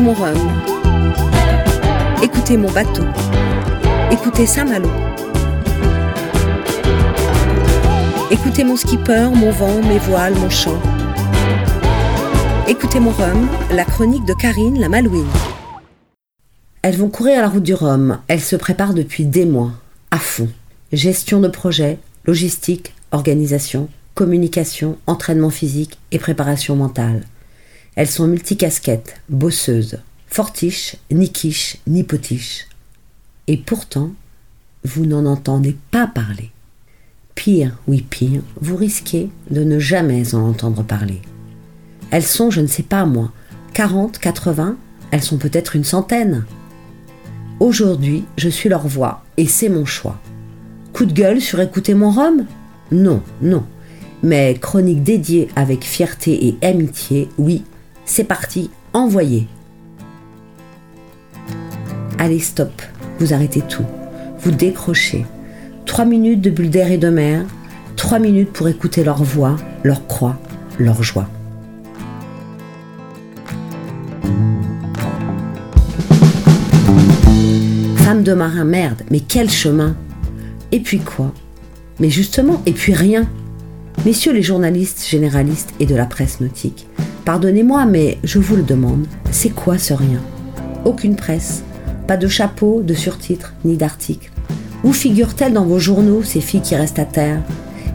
Écoutez mon rhum. Écoutez mon bateau. Écoutez Saint-Malo. Écoutez mon skipper, mon vent, mes voiles, mon chant. Écoutez mon rhum, la chronique de Karine la Malouine. Elles vont courir à la route du Rhum. Elles se préparent depuis des mois, à fond. Gestion de projet, logistique, organisation, communication, entraînement physique et préparation mentale. Elles sont multicasquettes, bosseuses, fortiches, ni quiches, ni potiches. Et pourtant, vous n'en entendez pas parler. Pire, oui pire, vous risquez de ne jamais en entendre parler. Elles sont, je ne sais pas moi, 40, 80, elles sont peut-être une centaine. Aujourd'hui, je suis leur voix et c'est mon choix. Coup de gueule sur écouter mon rhum? Non, non. Mais chronique dédiée avec fierté et amitié, oui, c'est parti, envoyez. Allez, stop, vous arrêtez tout. Vous décrochez. Trois minutes de bulle d'air et de mer, trois minutes pour écouter leur voix, leur croix, leur joie. Femme de marin, merde, mais quel chemin Et puis quoi? Mais justement, et puis rien. Messieurs les journalistes généralistes et de la presse nautique, pardonnez-moi, mais je vous le demande, c'est quoi ce rien? Aucune presse, pas de chapeau, de surtitres, ni d'articles. Où figurent-elles dans vos journaux, ces filles qui restent à terre?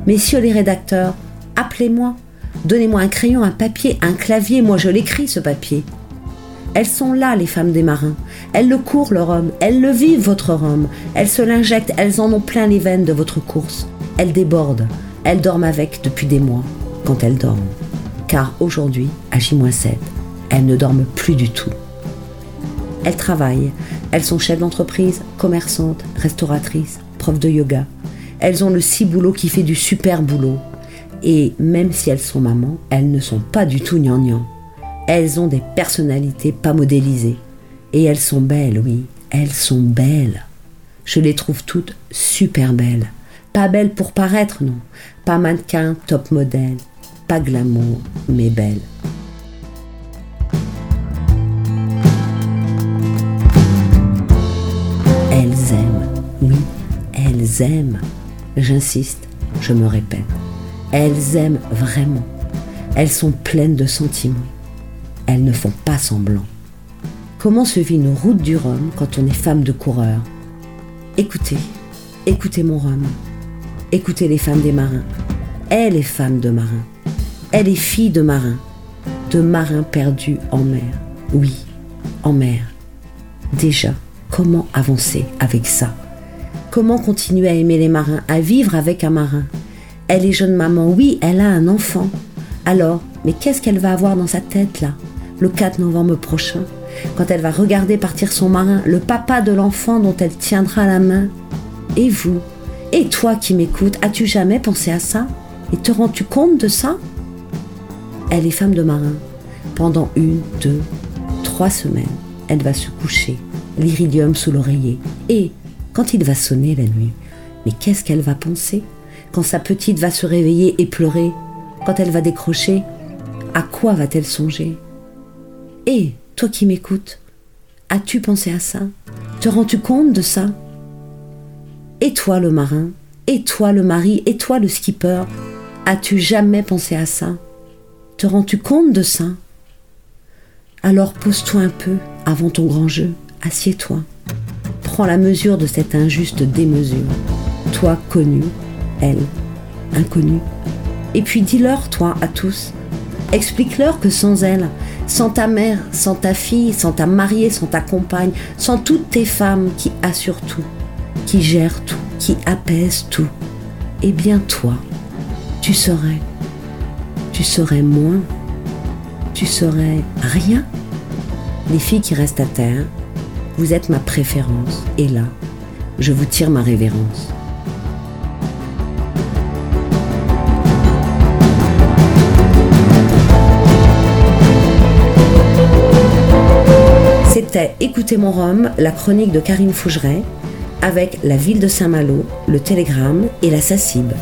Messieurs les rédacteurs, appelez-moi. Donnez-moi un crayon, un papier, un clavier, moi je l'écris ce papier. Elles sont là, les femmes des marins. Elles le courent, leur homme. Elles le vivent, votre homme. Elles se l'injectent. Elles en ont plein les veines de votre course. Elles débordent. Elles dorment avec depuis des mois, quand elles dorment. Car aujourd'hui, à J-7, elles ne dorment plus du tout. Elles travaillent. Elles sont chefs d'entreprise, commerçantes, restauratrices, profs de yoga. Elles ont le si boulot qui fait du super boulot. Et même si elles sont mamans, elles ne sont pas du tout gnangnang. Elles ont des personnalités pas modélisées. Et elles sont belles, oui, elles sont belles. Je les trouve toutes super belles. Pas belles pour paraître, non. Pas mannequin, top modèle. Pas glamour, mais belles. Elles aiment, oui, elles aiment. J'insiste, je me répète. Elles aiment vraiment. Elles sont pleines de sentiments. Elles ne font pas semblant. Comment se vit nos routes du Rhum quand on est femme de coureur? Écoutez, écoutez mon Rhum. Écoutez les femmes des marins. Elle est femme de marin. Elle est fille de marin. De marin perdu en mer. Oui, en mer. Déjà, comment avancer avec ça? Comment continuer à aimer les marins, à vivre avec un marin? Elle est jeune maman, oui, elle a un enfant. Alors, mais qu'est-ce qu'elle va avoir dans sa tête là le 4 novembre prochain, quand elle va regarder partir son marin, le papa de l'enfant dont elle tiendra la main? Et vous? Et toi qui m'écoutes, as-tu jamais pensé à ça? Et te rends-tu compte de ça? Elle est femme de marin. Pendant une, deux, trois semaines, elle va se coucher, l'iridium sous l'oreiller. Et quand il va sonner la nuit, mais qu'est-ce qu'elle va penser Quand sa petite va se réveiller et pleurer Quand elle va décrocher À quoi va-t-elle songer? Et toi qui m'écoutes, as-tu pensé à ça? Te rends-tu compte de ça? Et toi le marin Et toi le mari Et toi le skipper As-tu jamais pensé à ça? Te rends-tu compte de ça? Alors pose-toi un peu avant ton grand jeu. Assieds-toi. Prends la mesure de cette injuste démesure. Toi connu, elle inconnue. Et puis dis-leur, toi, à tous, explique-leur que sans elle, sans ta mère, sans ta fille, sans ta mariée, sans ta compagne, sans toutes tes femmes qui assurent tout, qui gèrent tout, qui apaisent tout, eh bien toi, tu serais, tu serais moins, tu serais rien. Les filles qui restent à terre, vous êtes ma préférence, et là, je vous tire ma révérence. C'était Écoutez mon Rhum, la chronique de Karine Fougeret, avec la ville de Saint-Malo, le Télégramme et la SACIB.